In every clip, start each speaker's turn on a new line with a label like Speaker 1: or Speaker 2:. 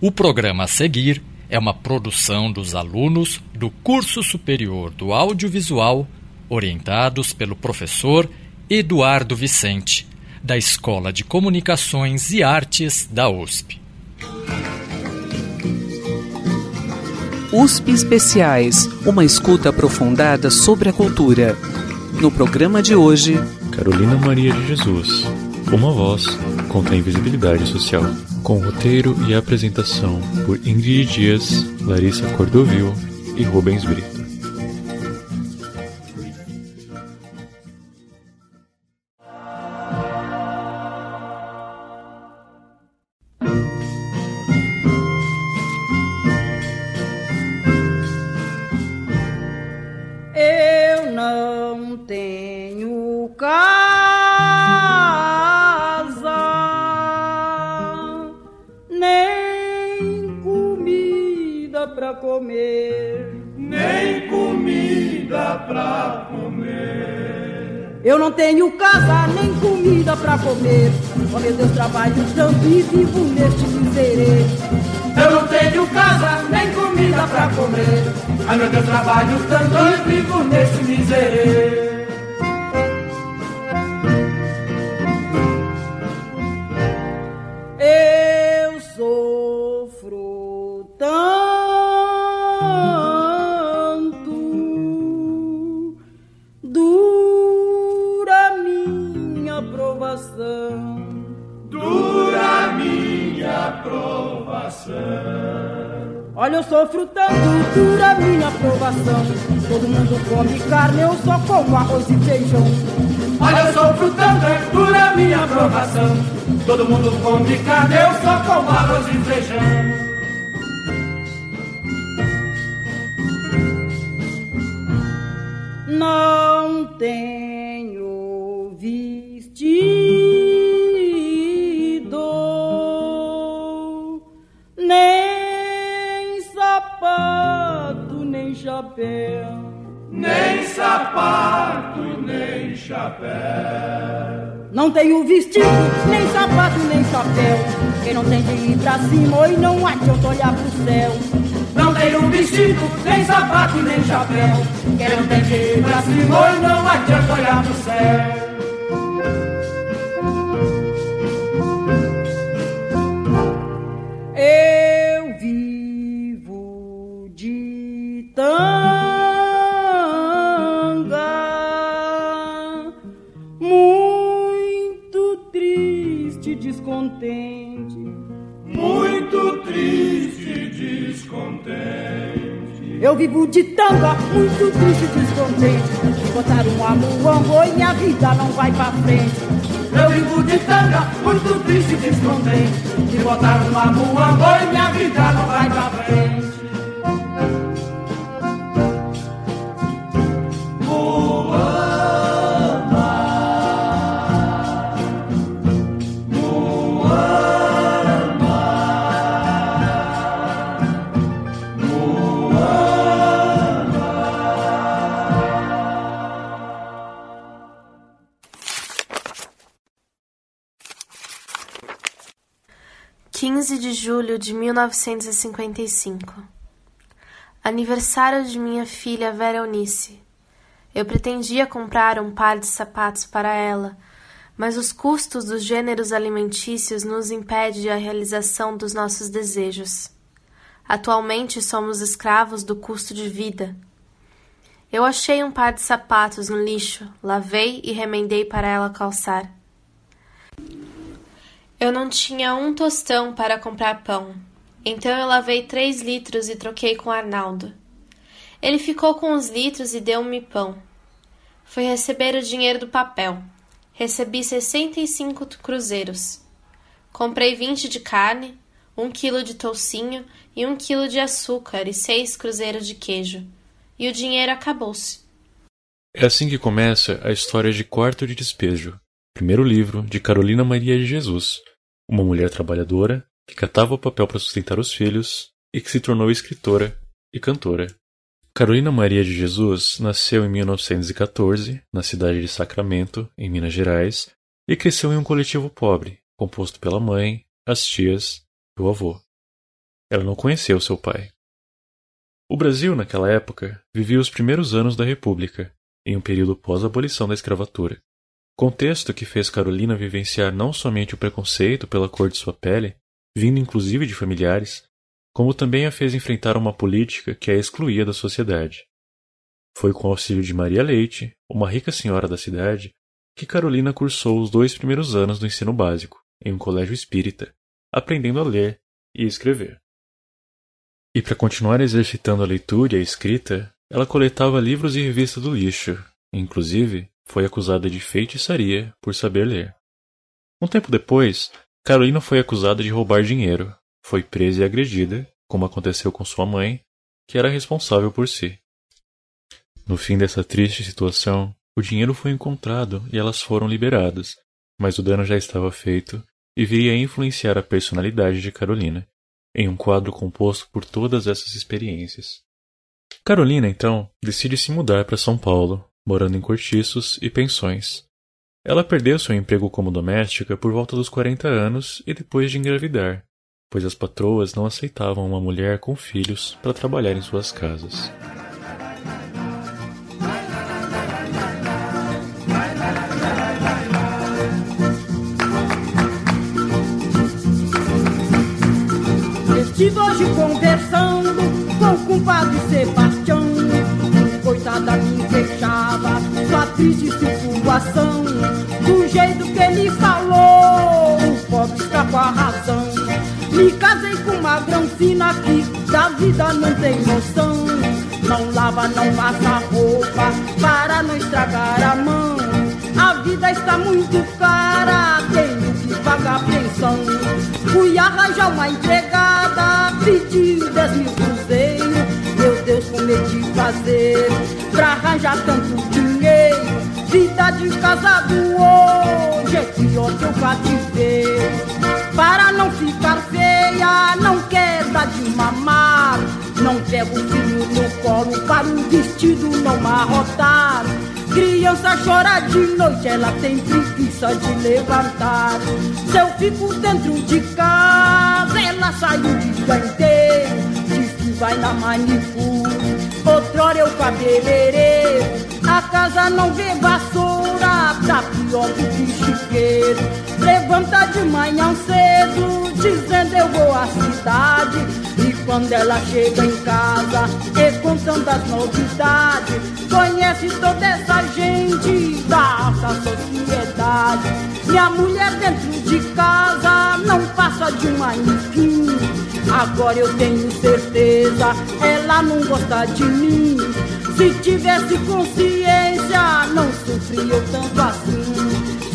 Speaker 1: O programa a seguir é uma produção dos alunos do Curso Superior do Audiovisual, orientados pelo professor Eduardo Vicente, da Escola de Comunicações e Artes da USP.
Speaker 2: USP Especiais uma escuta aprofundada sobre a cultura. No programa de hoje,
Speaker 3: Carolina Maria de Jesus, uma voz contra a invisibilidade social com roteiro e apresentação por Ingrid Dias, Larissa Cordovil e Rubens Brito.
Speaker 4: Comer. Oh meu Deus, trabalho e vivo neste miserê.
Speaker 5: Eu não tenho casa nem comida pra comer. Ai meu Deus, trabalho e vivo neste
Speaker 4: Olha, eu sofro tanto, dura minha provação. Todo mundo come carne, eu só como arroz e feijão.
Speaker 5: Olha, eu sofro tanto, dura minha provação. Todo mundo come carne, eu só como arroz e feijão.
Speaker 4: Não tenho
Speaker 5: sapato, nem chapéu.
Speaker 4: Não tenho vestido, nem sapato, nem chapéu. Quem não tem de ir pra cima e não adianta olhar pro céu.
Speaker 5: Não tenho vestido, nem sapato, nem chapéu. Quem não tem de ir pra cima e não adianta olhar pro céu.
Speaker 4: Vivo de tanga, muito triste e descontente. Me botaram um amuango e minha vida não vai pra frente.
Speaker 5: Eu vivo de tanga, muito triste e descontente. Me botaram um amuango e minha vida não vai pra frente.
Speaker 6: De julho de 1955. Aniversário de minha filha Vera Eunice. Eu pretendia comprar um par de sapatos para ela, mas os custos dos gêneros alimentícios nos impedem a realização dos nossos desejos. Atualmente somos escravos do custo de vida. Eu achei um par de sapatos no lixo, lavei e remendei para ela calçar. Eu não tinha um tostão para comprar pão, então eu lavei três litros e troquei com Arnaldo. Ele ficou com os litros e deu-me pão. Fui receber o dinheiro do papel. Recebi sessenta e cinco cruzeiros. Comprei vinte de carne, um quilo de toucinho e um quilo de açúcar e seis cruzeiros de queijo. E o dinheiro acabou-se.
Speaker 3: É assim que começa a história de Quarto de Despejo, primeiro livro de Carolina Maria de Jesus, uma mulher trabalhadora que catava o papel para sustentar os filhos e que se tornou escritora e cantora. Carolina Maria de Jesus nasceu em 1914 na cidade de Sacramento, em Minas Gerais, e cresceu em um coletivo pobre, composto pela mãe, as tias e o avô. Ela não conheceu seu pai. O Brasil, naquela época, vivia os primeiros anos da República, em um período pós-abolição da escravatura. Contexto que fez Carolina vivenciar não somente o preconceito pela cor de sua pele, vindo inclusive de familiares, como também a fez enfrentar uma política que a excluía da sociedade. Foi com o auxílio de Maria Leite, uma rica senhora da cidade, que Carolina cursou os dois primeiros anos do ensino básico, em um colégio espírita, aprendendo a ler e escrever. E para continuar exercitando a leitura e a escrita, ela coletava livros e revistas do lixo, inclusive foi acusada de feitiçaria por saber ler. Um tempo depois, Carolina foi acusada de roubar dinheiro, foi presa e agredida, como aconteceu com sua mãe, que era responsável por si. No fim dessa triste situação, o dinheiro foi encontrado e elas foram liberadas, mas o dano já estava feito e viria a influenciar a personalidade de Carolina, em um quadro composto por todas essas experiências. Carolina, então, decide se mudar para São Paulo, morando em cortiços e pensões. Ela perdeu seu emprego como doméstica por volta dos 40 anos e depois de engravidar, pois as patroas não aceitavam uma mulher com filhos para trabalhar em suas casas.
Speaker 4: Estive hoje conversando com o compadre Sebastião. Coitada me queixava sua triste situação. Do jeito que ele falou, o pobre está com a razão. Me casei com uma granfina que da vida não tem noção. Não lava, não passa roupa para não estragar a mão. A vida está muito cara, tenho que pagar pensão. Fui arranjar uma empregada, pedi dez mil cruzeiros. Meu Deus, como de fazer pra arranjar tanto dinheiro? Vida de casado hoje é pior que eu cativeiro. Para não ficar feia, não quer dar de mamar. Não pego o filho no colo para o vestido não marrotar. Criança chora de noite, ela tem preguiça de levantar. Se eu fico dentro de casa, ela sai o dia inteiro. Vai na manicure, outrora eu cabeleireiro. A casa não vê vassoura, tá pior do que chiqueiro. Levanta de manhã cedo, dizendo eu vou à cidade. E quando ela chega em casa, e com novidades, conhece toda essa gente da alta sociedade. Minha mulher dentro de casa não passa de um manequim. Agora eu tenho certeza, ela não gosta de mim. Se tivesse consciência, não sofria tanto assim.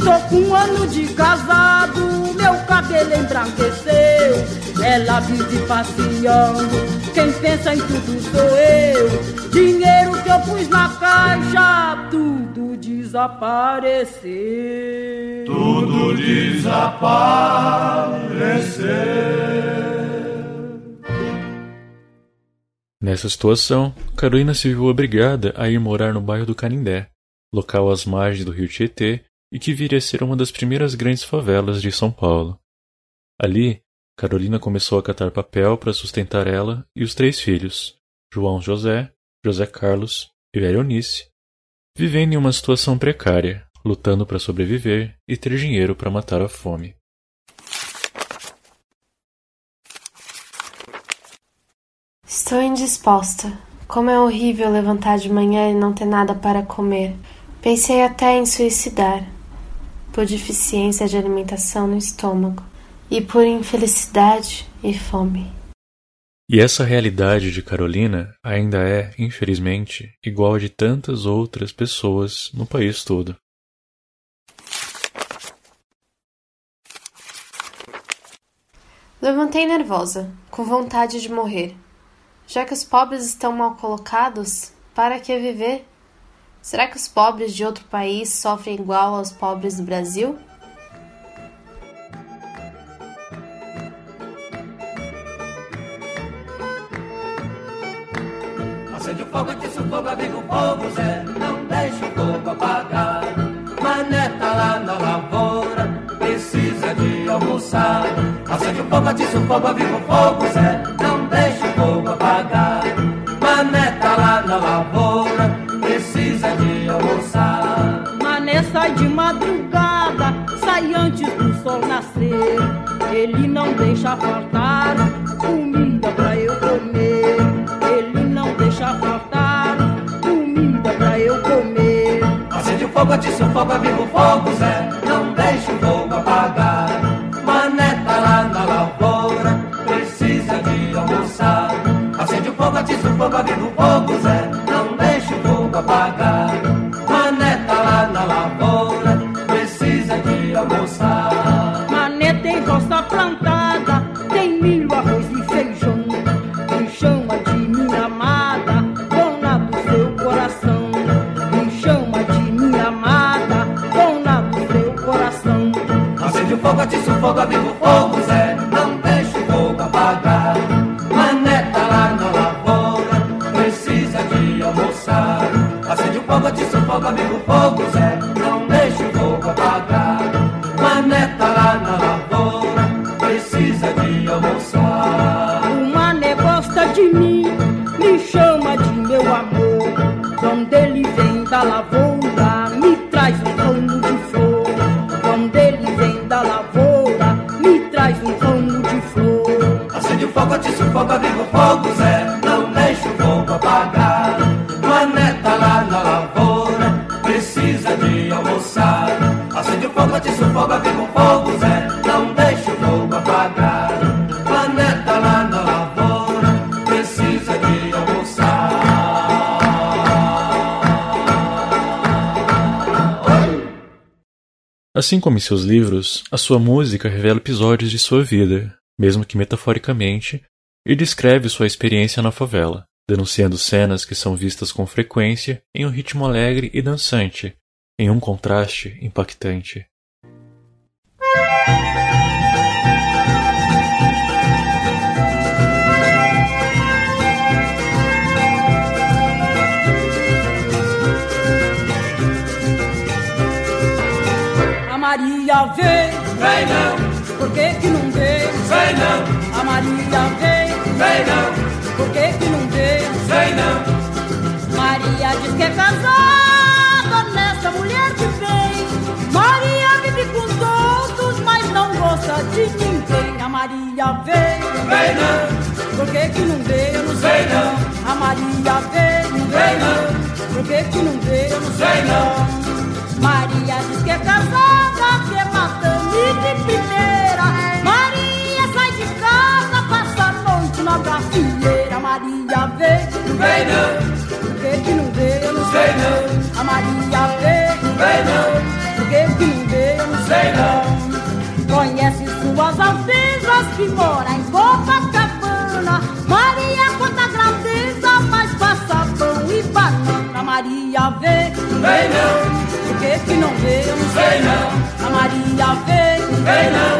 Speaker 4: Tô com um ano de casado, meu cabelo embranqueceu. Ela vive passeando, quem pensa em tudo sou eu. Dinheiro que eu pus na caixa, tudo desapareceu.
Speaker 5: Tudo desapareceu.
Speaker 3: Nessa situação, Carolina se viu obrigada a ir morar no bairro do Canindé, local às margens do rio Tietê e que viria a ser uma das primeiras grandes favelas de São Paulo. Ali, Carolina começou a catar papel para sustentar ela e os três filhos, João José, José Carlos e Veronice, vivendo em uma situação precária, lutando para sobreviver e ter dinheiro para matar a fome.
Speaker 6: Estou indisposta. Como é horrível levantar de manhã e não ter nada para comer. Pensei até em suicidar, por deficiência de alimentação no estômago, e por infelicidade e fome.
Speaker 3: E essa realidade de Carolina ainda é, infelizmente, igual a de tantas outras pessoas no país todo.
Speaker 6: Levantei nervosa, com vontade de morrer. Já que os pobres estão mal colocados, para que viver? Será que os pobres de outro país sofrem igual aos pobres do Brasil?
Speaker 5: Acende o fogo, atiça o fogo, aviva o fogo, Zé. Não deixa o fogo apagar. Mané tá lá na lavoura, precisa de almoçar. Acende o fogo, atiça o fogo, aviva o fogo, Zé.
Speaker 4: Ele não deixa faltar comida pra eu comer. Ele não deixa faltar comida pra eu comer.
Speaker 5: Acende o fogo, atiça o fogo, aviva o fogo, Zé. Não deixa o fogo apagar. Mané tá lá na lavoura, precisa de almoçar. Acende o fogo, atiça o fogo, aviva o fogo,
Speaker 3: Assim como em seus livros, a sua música revela episódios de sua vida, mesmo que metaforicamente, e descreve sua experiência na favela, denunciando cenas que são vistas com frequência em um ritmo alegre e dançante, em um contraste impactante.
Speaker 4: Maria veio,
Speaker 5: Vem não,
Speaker 4: por que que não veio?
Speaker 5: vem não,
Speaker 4: A Maria veio,
Speaker 5: vem não,
Speaker 4: por que que não veio?
Speaker 5: vem não.
Speaker 4: Maria diz que é casada nessa mulher que vem. Maria vive com todos, mas não gosta de ninguém. A Maria veio,
Speaker 5: Vem não,
Speaker 4: por que que não veio? Eu não sei
Speaker 5: Vem não.
Speaker 4: A Maria
Speaker 5: Vem
Speaker 4: veio não. Por que que não veio? Eu não sei
Speaker 5: Vem
Speaker 4: não. Maria diz que é casada, a. Maria veio,
Speaker 5: vem não,
Speaker 4: por que que não veio? Eu não sei
Speaker 5: não.
Speaker 4: A Maria veio,
Speaker 5: Vem não.
Speaker 4: por que que não veio? Eu não sei não. Conhece suas altezas que mora em Copacabana. Maria conta grandeza, mas passa pão e banana. Maria veio,
Speaker 5: vem não,
Speaker 4: por que que não veio? Eu não sei
Speaker 5: não.
Speaker 4: A Maria veio,
Speaker 5: vem não,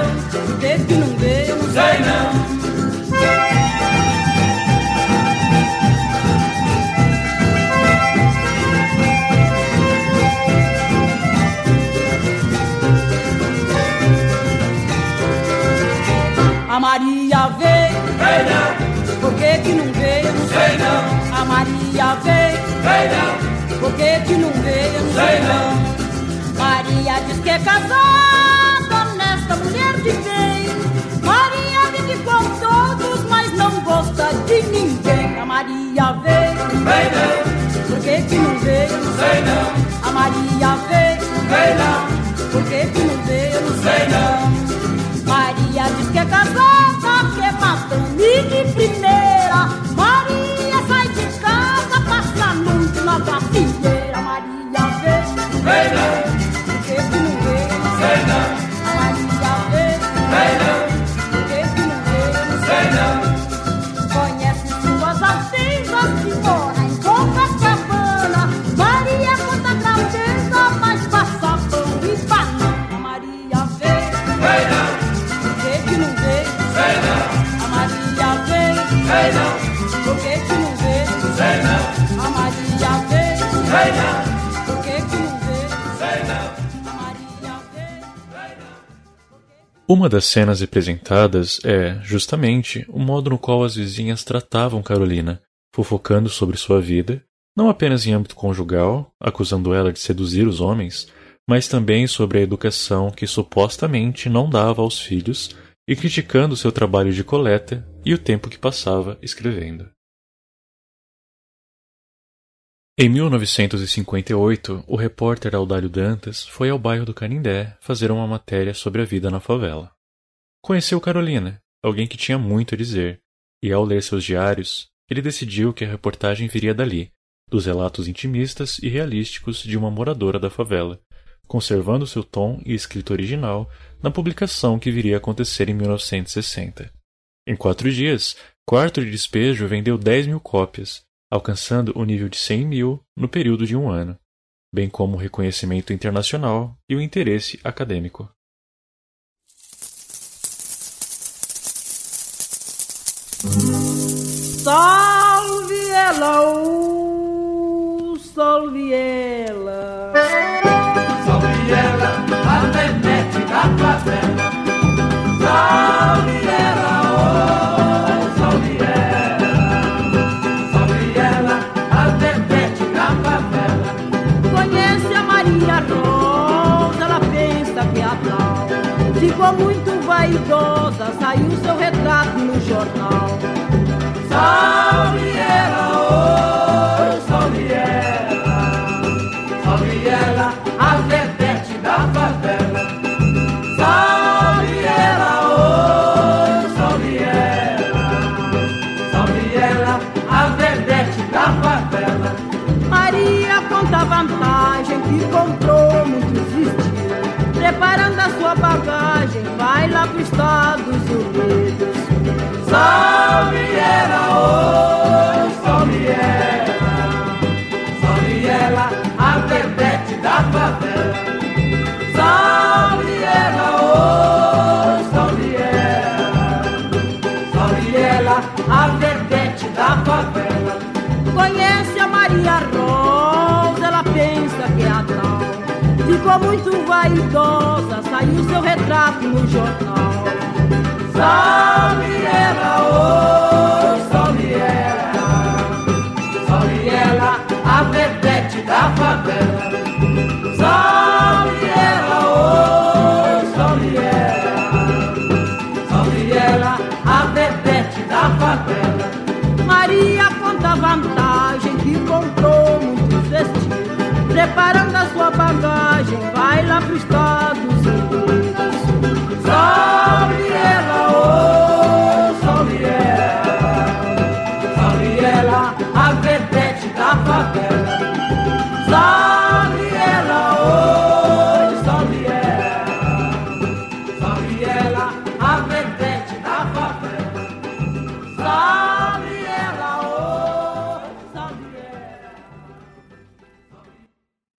Speaker 4: que que não veio? Eu não sei
Speaker 5: não.
Speaker 4: Maria diz que é casada nesta mulher de bem. Maria vive com todos, mas não gosta de ninguém. A Maria veio,
Speaker 5: vem não,
Speaker 4: por que que não veio? Eu não sei
Speaker 5: não,
Speaker 4: A Maria veio,
Speaker 5: vem não,
Speaker 4: por que que não veio? Eu não Sei não.
Speaker 3: Uma das cenas representadas é, justamente, o modo no qual as vizinhas tratavam Carolina, fofocando sobre sua vida, não apenas em âmbito conjugal, acusando ela de seduzir os homens, mas também sobre a educação que supostamente não dava aos filhos e criticando seu trabalho de coleta e o tempo que passava escrevendo. Em 1958, o repórter Audálio Dantas foi ao bairro do Canindé fazer uma matéria sobre a vida na favela. Conheceu Carolina, alguém que tinha muito a dizer, e ao ler seus diários, ele decidiu que a reportagem viria dali, dos relatos intimistas e realísticos de uma moradora da favela, conservando seu tom e escrita original na publicação que viria a acontecer em 1960. Em quatro dias, Quarto de Despejo vendeu 10 mil cópias, alcançando o nível de 100 mil no período de um ano, bem como o reconhecimento internacional e o interesse acadêmico.
Speaker 4: Salve ela, uh, salve ela.
Speaker 5: Salve ela, a Nenete da favela.
Speaker 4: Muito vaidosa, saiu seu retrato no jornal.
Speaker 5: Salve ela, oh,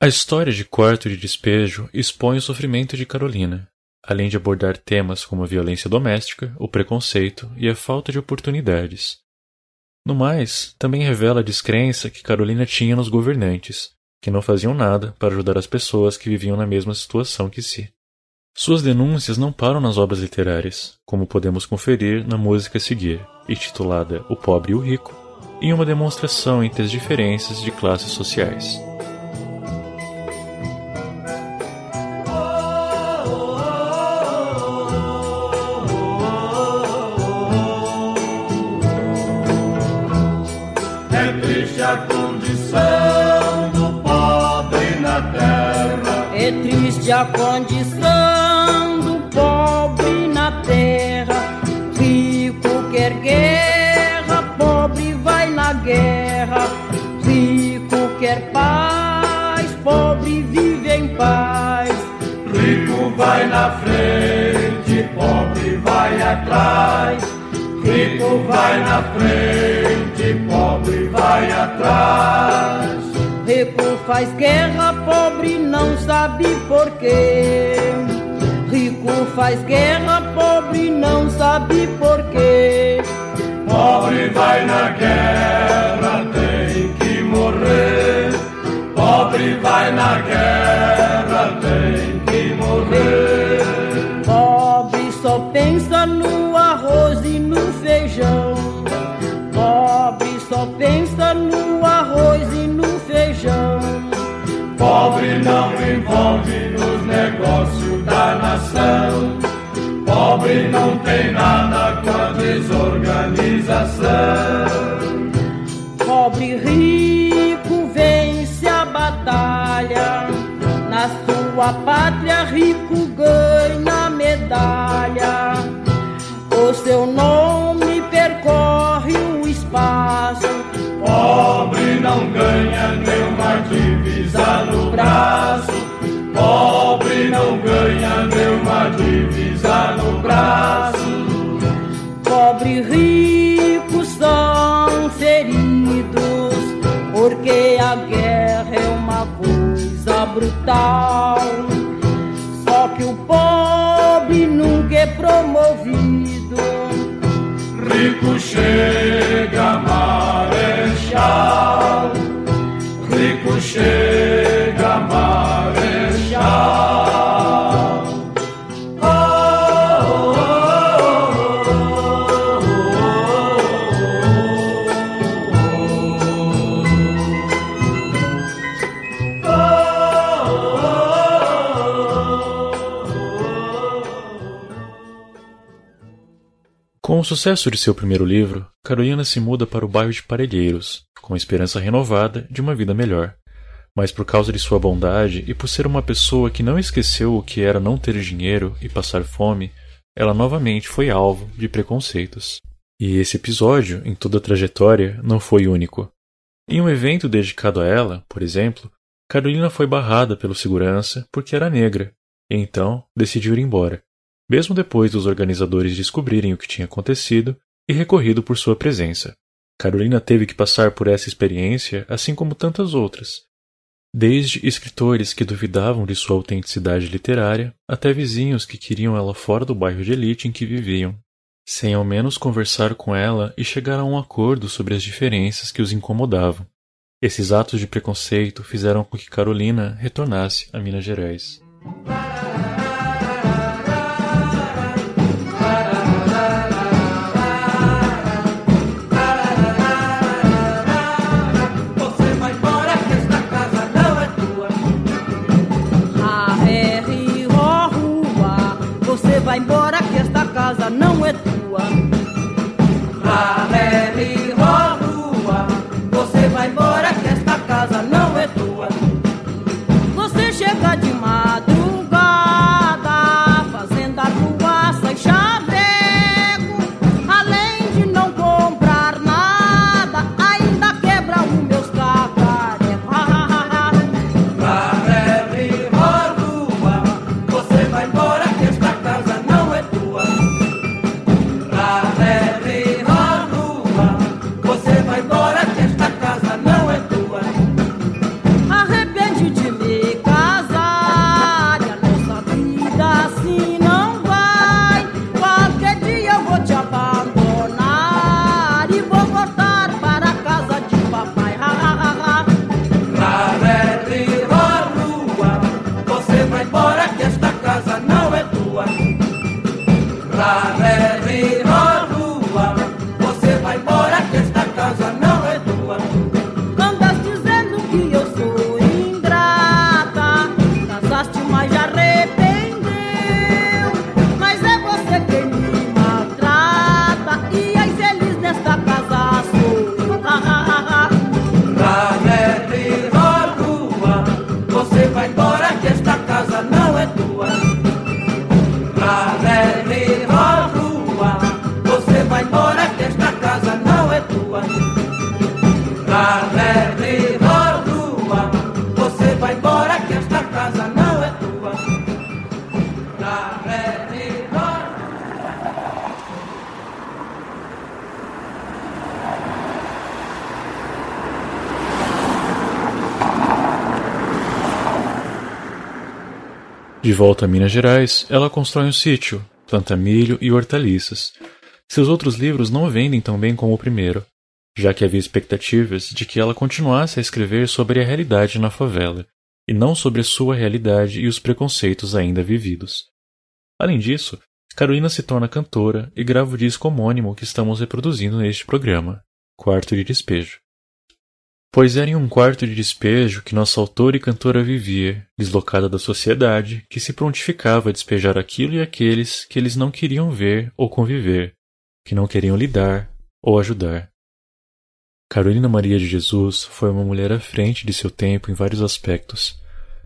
Speaker 5: A
Speaker 3: história de Quarto de Despejo expõe o sofrimento de Carolina, além de abordar temas como a violência doméstica, o preconceito e a falta de oportunidades. No mais, também revela a descrença que Carolina tinha nos governantes, que não faziam nada para ajudar as pessoas que viviam na mesma situação que si. Suas denúncias não param nas obras literárias, como podemos conferir na música a seguir, intitulada O Pobre e o Rico, em uma demonstração entre as diferenças de classes sociais.
Speaker 5: Condição do pobre na terra.
Speaker 4: Rico quer guerra, pobre vai na guerra. Rico quer paz, pobre vive em paz.
Speaker 5: Rico vai na frente, pobre vai atrás. Rico vai na frente, pobre vai atrás.
Speaker 4: Rico faz guerra, pobre não sabe porquê. Rico faz guerra, pobre não sabe porquê.
Speaker 5: Pobre vai na guerra, tem que morrer. Pobre vai na guerra, desorganização.
Speaker 4: Pobre rico vence a batalha. Na sua pátria, rico o
Speaker 3: sucesso de seu primeiro livro, Carolina se muda para o bairro de Parelheiros, com a esperança renovada de uma vida melhor. Mas por causa de sua bondade e por ser uma pessoa que não esqueceu o que era não ter dinheiro e passar fome, ela novamente foi alvo de preconceitos. E esse episódio, em toda a trajetória, não foi único. Em um evento dedicado a ela, por exemplo, Carolina foi barrada pelo segurança porque era negra, e então decidiu ir embora, mesmo depois dos organizadores descobrirem o que tinha acontecido e recorrido por sua presença. Carolina teve que passar por essa experiência, assim como tantas outras, desde escritores que duvidavam de sua autenticidade literária, até vizinhos que queriam ela fora do bairro de elite em que viviam, sem ao menos conversar com ela e chegar a um acordo sobre as diferenças que os incomodavam. Esses atos de preconceito fizeram com que Carolina retornasse a Minas Gerais. Volta a Minas Gerais, ela constrói um sítio, planta milho e hortaliças. Seus outros livros não vendem tão bem como o primeiro, já que havia expectativas de que ela continuasse a escrever sobre a realidade na favela, e não sobre a sua realidade e os preconceitos ainda vividos. Além disso, Carolina se torna cantora e grava o disco homônimo que estamos reproduzindo neste programa, Quarto de Despejo. Pois era em um quarto de despejo que nossa autora e cantora vivia, deslocada da sociedade, que se prontificava a despejar aquilo e aqueles que eles não queriam ver ou conviver, que não queriam lidar ou ajudar. Carolina Maria de Jesus foi uma mulher à frente de seu tempo em vários aspectos.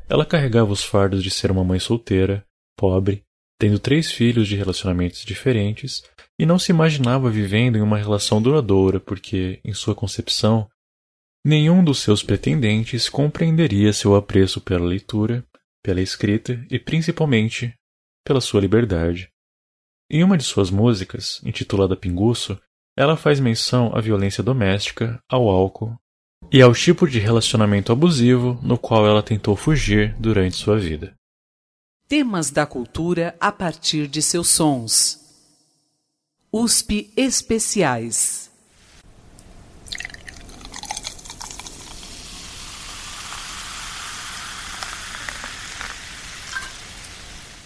Speaker 3: Ela carregava os fardos de ser uma mãe solteira, pobre, tendo três filhos de relacionamentos diferentes, e não se imaginava vivendo em uma relação duradoura porque, em sua concepção, nenhum dos seus pretendentes compreenderia seu apreço pela leitura, pela escrita e, principalmente, pela sua liberdade. Em uma de suas músicas, intitulada Pinguço, ela faz menção à violência doméstica, ao álcool e ao tipo de relacionamento abusivo no qual ela tentou fugir durante sua vida.
Speaker 2: Temas da cultura a partir de seus sons. USP Especiais.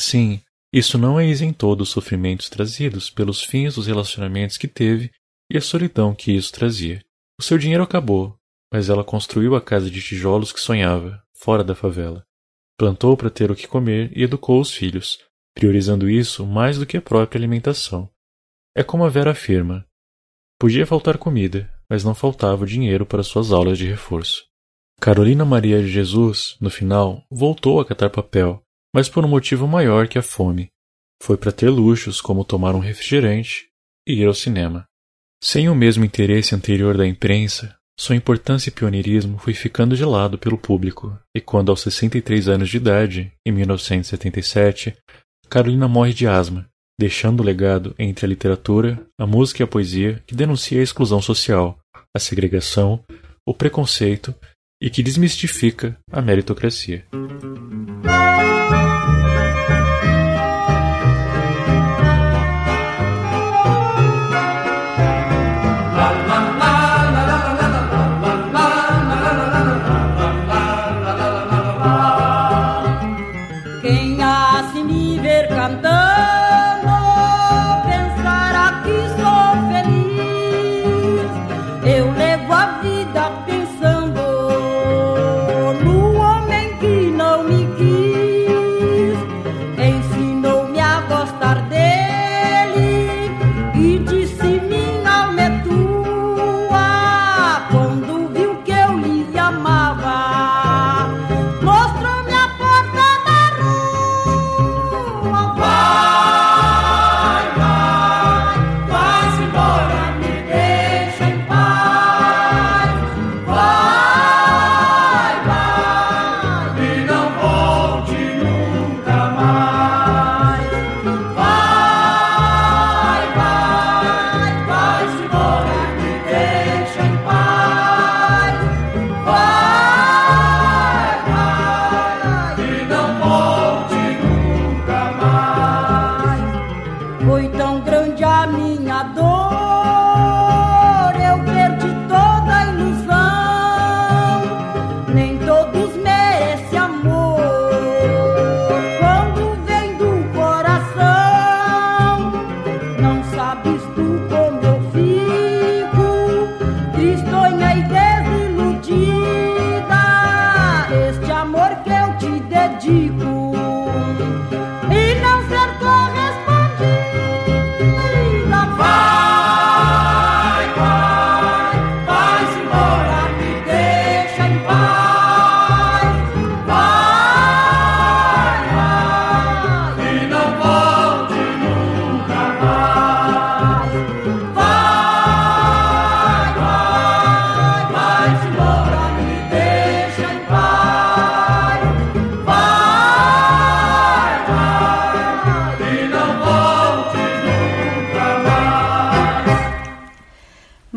Speaker 3: assim, isso não a isentou dos sofrimentos trazidos pelos fins dos relacionamentos que teve e a solidão que isso trazia. O seu dinheiro acabou, mas ela construiu a casa de tijolos que sonhava, fora da favela. Plantou para ter o que comer e educou os filhos, priorizando isso mais do que a própria alimentação. É como a Vera afirma: podia faltar comida, mas não faltava dinheiro para suas aulas de reforço. Carolina Maria de Jesus, no final, voltou a catar papel mas por um motivo maior que a fome. Foi para ter luxos como tomar um refrigerante e ir ao cinema. Sem o mesmo interesse anterior da imprensa, sua importância e pioneirismo foi ficando de lado pelo público, e quando aos 63 anos de idade, em 1977, Carolina morre de asma, deixando o legado entre a literatura, a música e a poesia que denuncia a exclusão social, a segregação, o preconceito e que desmistifica a meritocracia.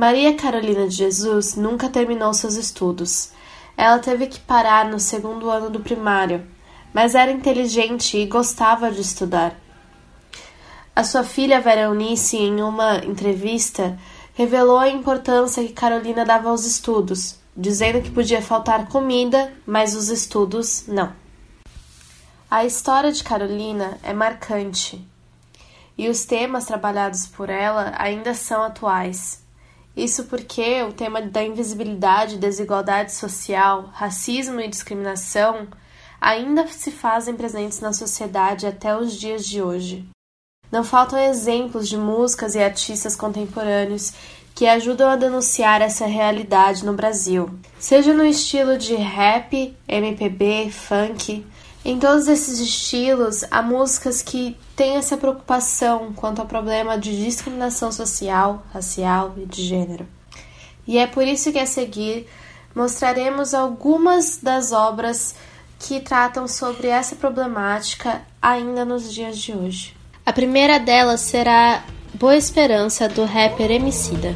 Speaker 6: Maria Carolina de Jesus nunca terminou seus estudos. Ela teve que parar no segundo ano do primário, mas era inteligente e gostava de estudar. A sua filha Vera Eunice, em uma entrevista, revelou a importância que Carolina dava aos estudos, dizendo que podia faltar comida, mas os estudos não. A história de Carolina é marcante e os temas trabalhados por ela ainda são atuais. Isso porque o tema da invisibilidade, desigualdade social, racismo e discriminação ainda se fazem presentes na sociedade até os dias de hoje. Não faltam exemplos de músicas e artistas contemporâneos que ajudam a denunciar essa realidade no Brasil, seja no estilo de rap, MPB, funk. Em todos esses estilos, há músicas que têm essa preocupação quanto ao problema de discriminação social, racial e de gênero. E é por isso que a seguir mostraremos algumas das obras que tratam sobre essa problemática ainda nos dias de hoje. A primeira delas será Boa Esperança do rapper Emicida.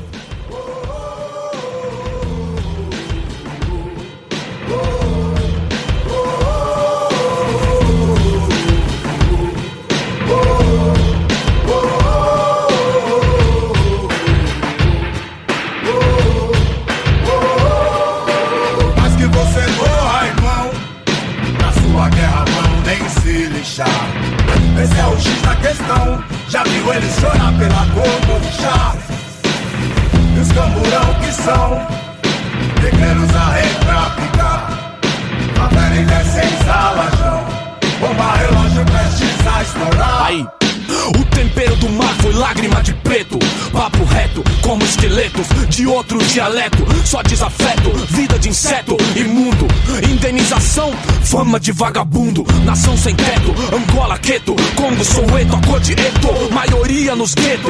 Speaker 7: Fama de vagabundo. Nação sem teto, Angola, Queto. Congo, Soweto, a cor de Eto. Maioria nos gueto.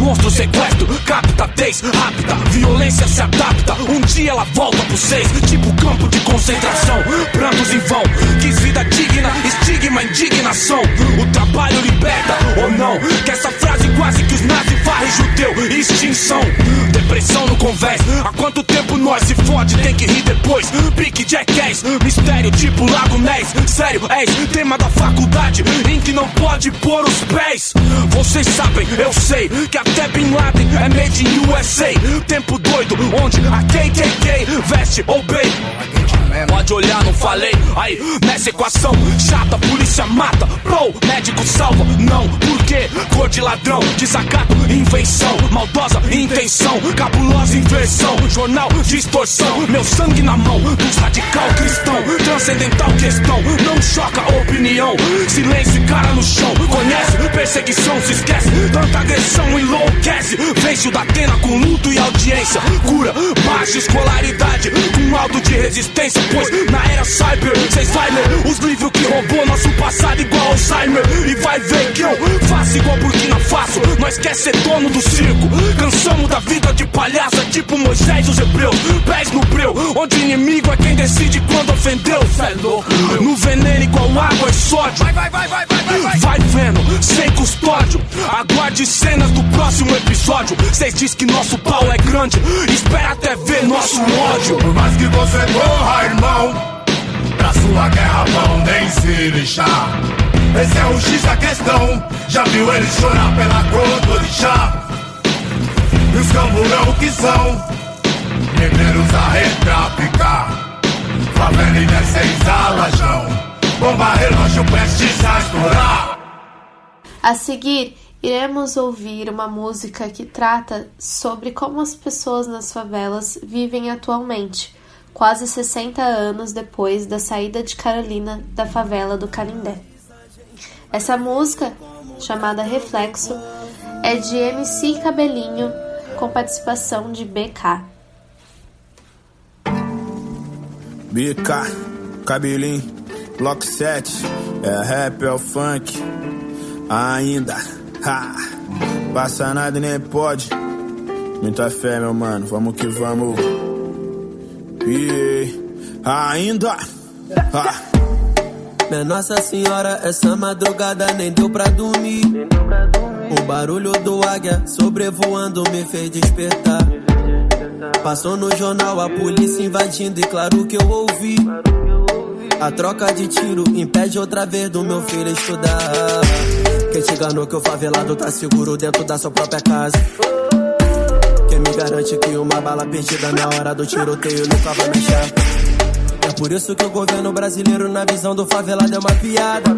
Speaker 7: Monstro sequestro, capta tez, rápida. Violência se adapta. Um dia ela volta pro seis. Tipo campo de concentração. Prantos em vão. Quis vida digna, estigma, indignação. O trabalho liberta ou não? Que essa frase quase que os nazis varrem judeu. Extinção, depressão no convés. Há quanto tempo nós se fode? Tem que rir depois. Pique jackass, mistério tipo Lago Ness. Sério, és tema da faculdade em que não pode pôr os pés. Vocês sabem, eu sei que até Bin Laden é made in USA. Tempo doido, onde a KKK veste ou bem. Pode olhar, falei. Aí, nessa equação chata, polícia mata. Bro, médico salva. Não, por quê? Cor de ladrão, desacato, invenção. Maldosa intenção, cabulosa inversão. Jornal, distorção. Meu sangue na mão dos radical cristão. Transcendental questão, não choca opinião. Silêncio e cara no chão. Conhece? Perseguição, se esquece. Tanta agressão enlouquece. Vence o da Atena com luto e audiência. Cura, baixa escolaridade. Com alto de resistência. Pois na era cyber, cês vai ler os livros que roubou nosso passado igual Alzheimer. E vai ver que eu faço igual Burkina Faso. Nós quer ser dono do circo. Cansamos da vida de palhaça, tipo Moisés e os hebreus. Pés no breu, onde inimigo é quem decide quando ofendeu. Cê é louco. No veneno igual água e sódio. Vai, vai, vai, vai, vai, vai, vai. Vai vendo, sem custódio. Aguarde cenas do próximo episódio. Cês diz que nosso pau é grande. Espera até ver nosso ódio.
Speaker 8: Por mais que você morra, irmão Pra sua guerra vão nem se lixar. Esse é o X da questão. Já viu ele chorar pela cor do lixar? E os camburão que são Guerreiros a picar Favela em 16 alajão Bomba relógio prestes a estourar.
Speaker 6: A seguir, iremos ouvir uma música que trata sobre como as pessoas nas favelas vivem atualmente, quase 60 anos depois da saída de Carolina da favela do Canindé. Essa música, chamada Reflexo, é de MC Cabelinho com participação de BK.
Speaker 9: BK, Cabelinho, Block 7, é rap, é o funk, ainda, ha, passa nada e nem pode, muita fé meu mano, vamos que vamos, e ainda, ha.
Speaker 10: Minha Nossa Senhora, essa madrugada nem deu pra dormir. O barulho do águia sobrevoando me fez despertar. Passou no jornal a polícia invadindo e claro que eu ouvi. A troca de tiro impede outra vez do meu filho estudar. Quem te enganou que o favelado tá seguro dentro da sua própria casa? Garante que uma bala perdida na hora do tiroteio nunca vai mexer? É por isso que o governo brasileiro, na visão do favelado, é uma piada.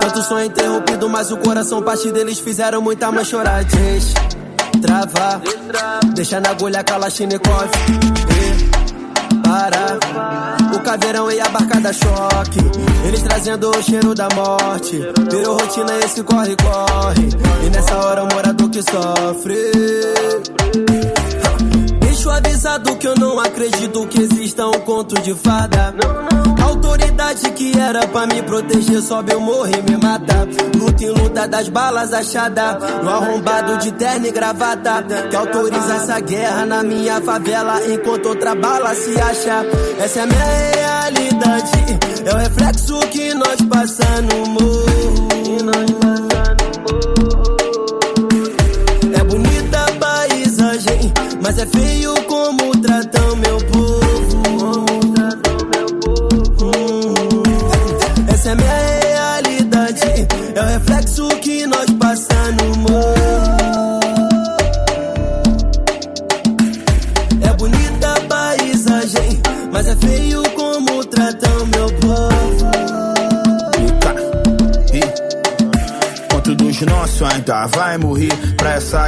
Speaker 10: Tanto sonho interrompido, mas o coração parte deles fizeram muita mãe chorar. Deixa travar, deixa na agulha Kalashnikov. E parar. O caveirão e a barca da choque. Eles trazendo o cheiro da morte. Virou rotina esse corre-corre. E nessa hora o morador que sofre. Deixo avisado que eu não acredito que exista um conto de fada. A autoridade que era pra me proteger sobe, eu morro e me mata. Luta em luta das balas achada. No arrombado de terno e gravata. Que autoriza essa guerra na minha favela. Enquanto outra bala se acha. Essa é a minha realidade. É o reflexo que nós passamos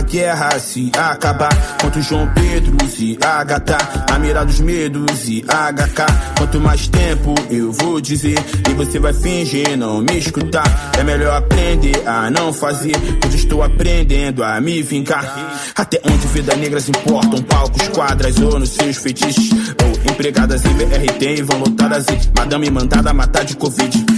Speaker 9: guerra se acabar? Quanto João Pedro e Agatha, a mira dos medos e HK. Quanto mais tempo eu vou dizer e você vai fingir não me escutar. É melhor aprender a não fazer, pois estou aprendendo a me vingar. Até onde vidas negras importam, palcos, quadras ou nos seus feitiços. Ou empregadas em BRT vão lotadas e madame mandada matar de Covid.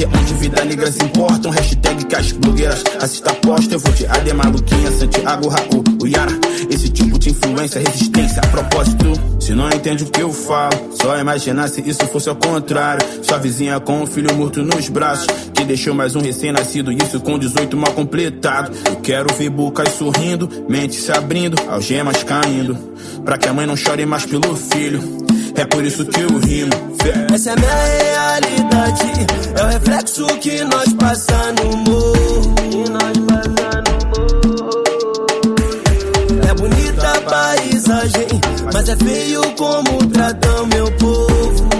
Speaker 9: Até onde vida negras importam, hashtag que as blogueiras assista posta. Eu vou de Ade Maluquinha, Santiago, Raul, o Yara. Esse tipo de influência, resistência, a propósito. Se não entende o que eu falo, só imaginar se isso fosse ao contrário. Sua vizinha com um filho morto nos braços, que deixou mais um recém-nascido, isso com 18 mal completado. Eu quero ver bocas sorrindo, mente se abrindo, algemas caindo. Pra que a mãe não chore mais pelo filho. É por isso que eu rimo.
Speaker 10: Essa é minha realidade, é o reflexo que nós passamos no morro. É bonita a paisagem, mas é feio como tratam meu povo.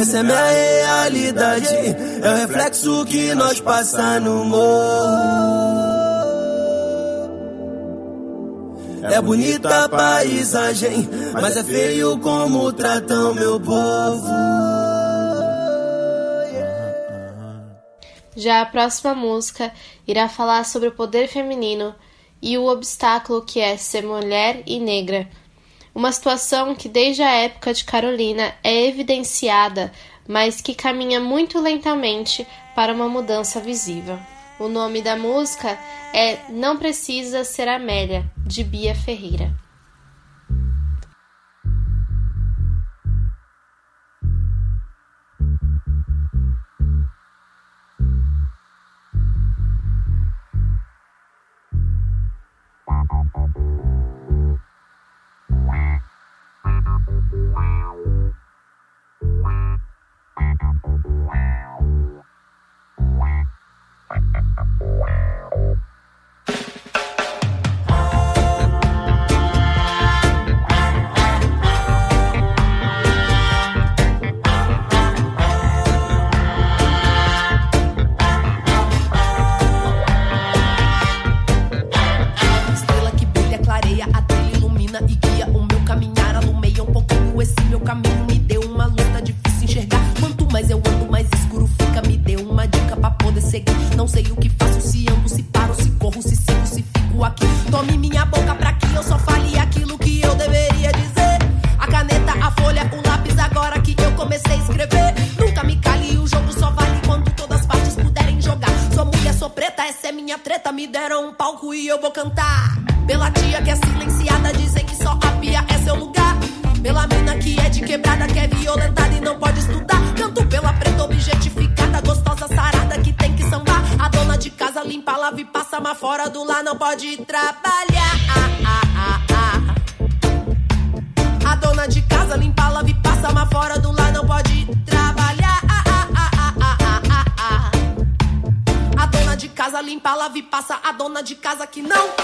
Speaker 10: Essa é minha realidade, é o reflexo que nós passamos no morro. É bonita a paisagem, mas é feio como tratam meu povo.
Speaker 6: Já a próxima música irá falar sobre o poder feminino e o obstáculo que é ser mulher e negra. Uma situação que desde a época de Carolina é evidenciada, mas que caminha muito lentamente para uma mudança visível. O nome da música é Não Precisa Ser Amélia, de Bia Ferreira.
Speaker 11: Que não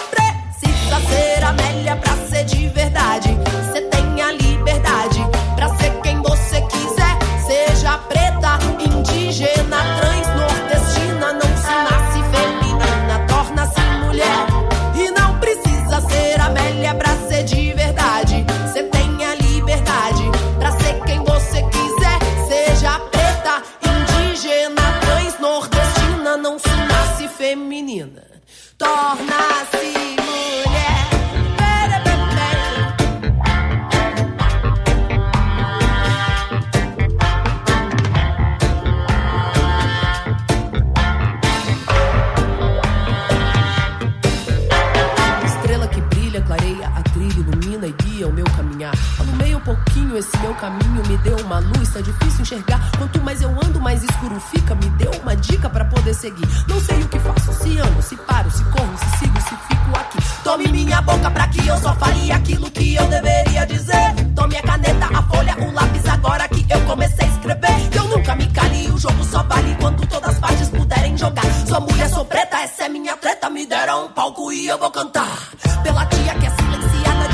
Speaker 11: esse meu caminho, me deu uma luz, tá difícil enxergar. Quanto mais eu ando, mais escuro fica. Me deu uma dica pra poder seguir. Não sei o que faço, se ando, se paro, se corro, se sigo, se fico aqui. Tome minha boca pra que eu só fale aquilo que eu deveria dizer. Tome a caneta, a folha, o lápis, agora que eu comecei a escrever. Eu nunca me cale, o jogo só vale quando todas as partes puderem jogar. Sou mulher, sou preta, essa é minha treta. Me deram um palco e eu vou cantar. Pela tia que é silenciada,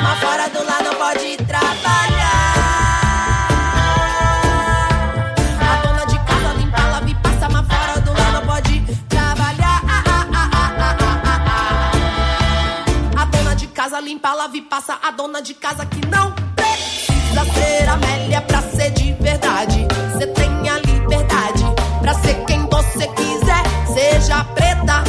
Speaker 11: mas fora do lar não pode trabalhar. A dona de casa limpa, lava e passa, mas fora do lar não pode trabalhar. Ah, ah, ah. A dona de casa limpa, lava e passa, a dona de casa que não precisa ser Amélia pra ser de verdade. Você tem a liberdade pra ser quem você quiser. Seja preta,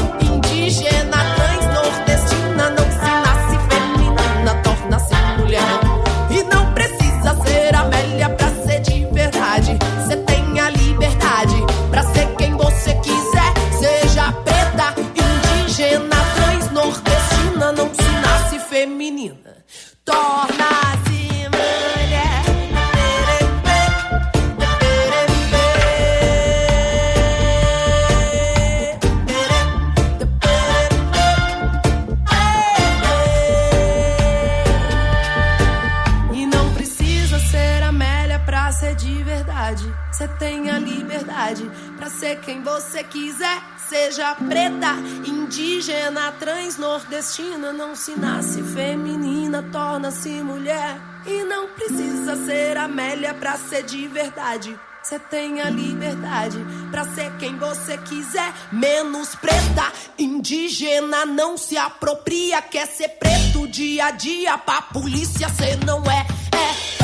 Speaker 11: de verdade. Você tem a liberdade pra ser quem você quiser. Seja preta, indígena, trans, nordestina. Não se nasce feminina, torna-se mulher. E não precisa ser Amélia pra ser de verdade. Você tem a liberdade pra ser quem você quiser. Menos preta, indígena, não se apropria. Quer ser preto dia a dia pra polícia, cê não. É. é,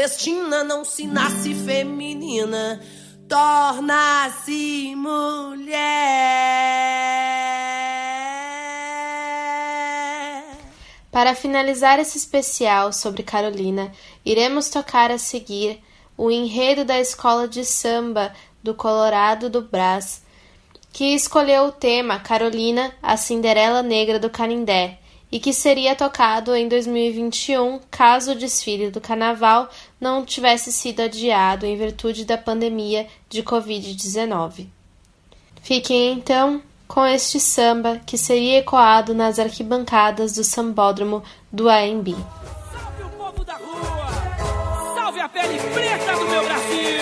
Speaker 11: nordestina. Não se nasce feminina torna-se mulher.
Speaker 6: Para finalizar esse especial sobre Carolina, iremos tocar a seguir o enredo da escola de samba do Colorado do Brás, que escolheu o tema Carolina, a Cinderela Negra do Canindé, e que seria tocado em 2021 caso o desfile do carnaval não tivesse sido adiado em virtude da pandemia de Covid-19. Fiquem então com este samba que seria ecoado nas arquibancadas do sambódromo do AMB.
Speaker 12: Salve o povo da rua! Salve a pele preta do meu Brasil!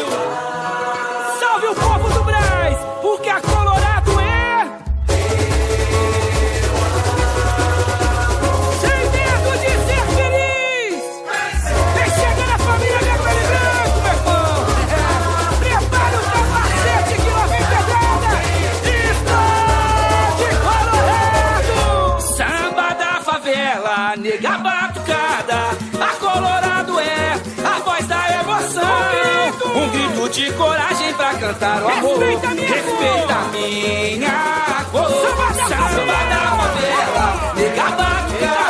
Speaker 12: Cantar o amor. Respeita a minha cor. Samba da favela, nega batucada.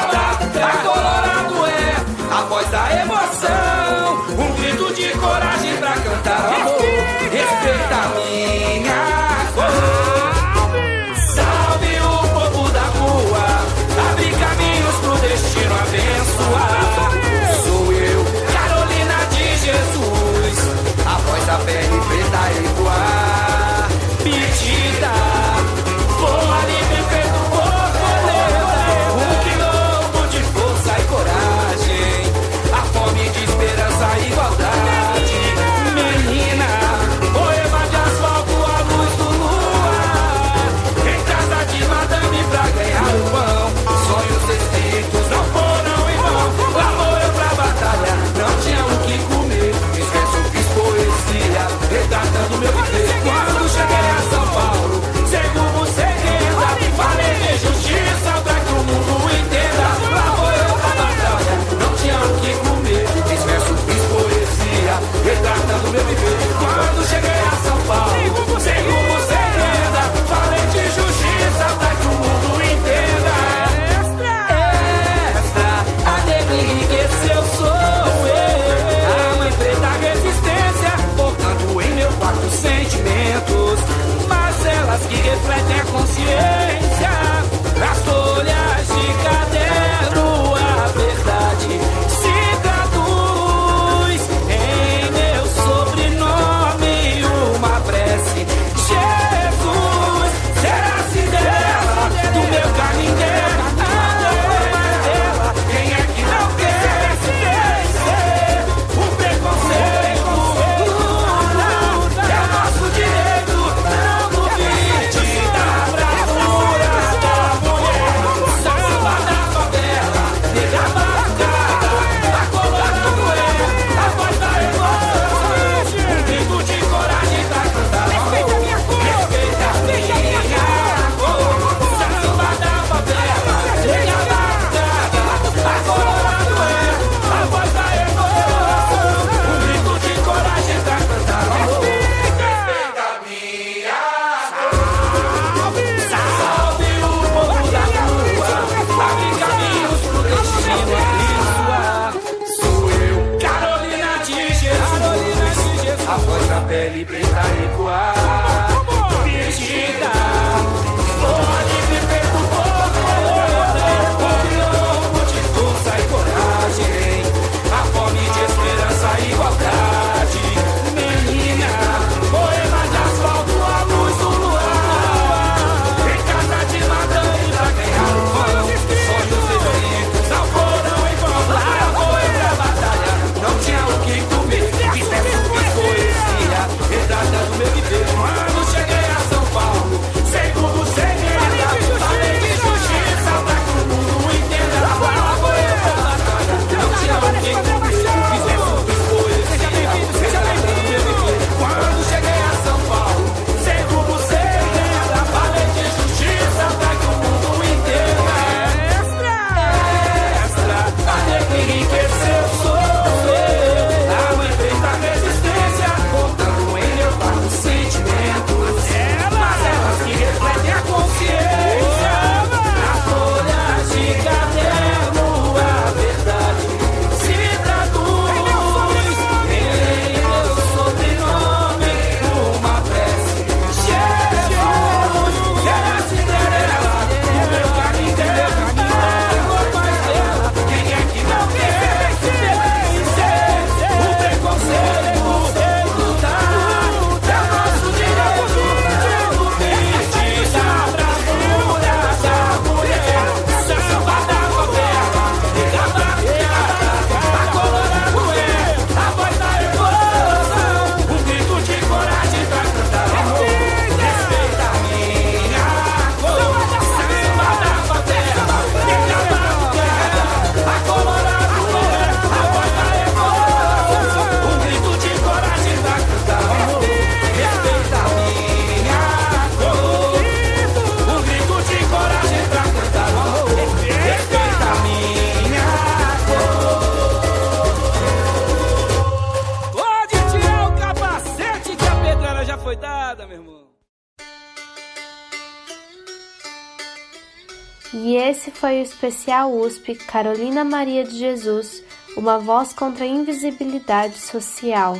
Speaker 6: Especial USP Carolina Maria de Jesus, uma voz contra a invisibilidade social,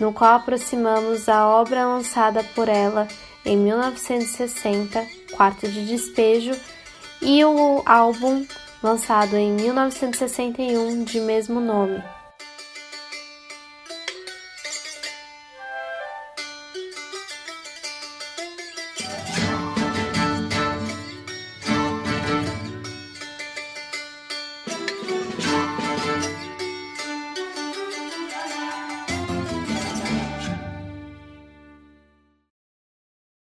Speaker 6: no qual aproximamos a obra lançada por ela em 1960, Quarto de Despejo, e o álbum lançado em 1961 de mesmo nome.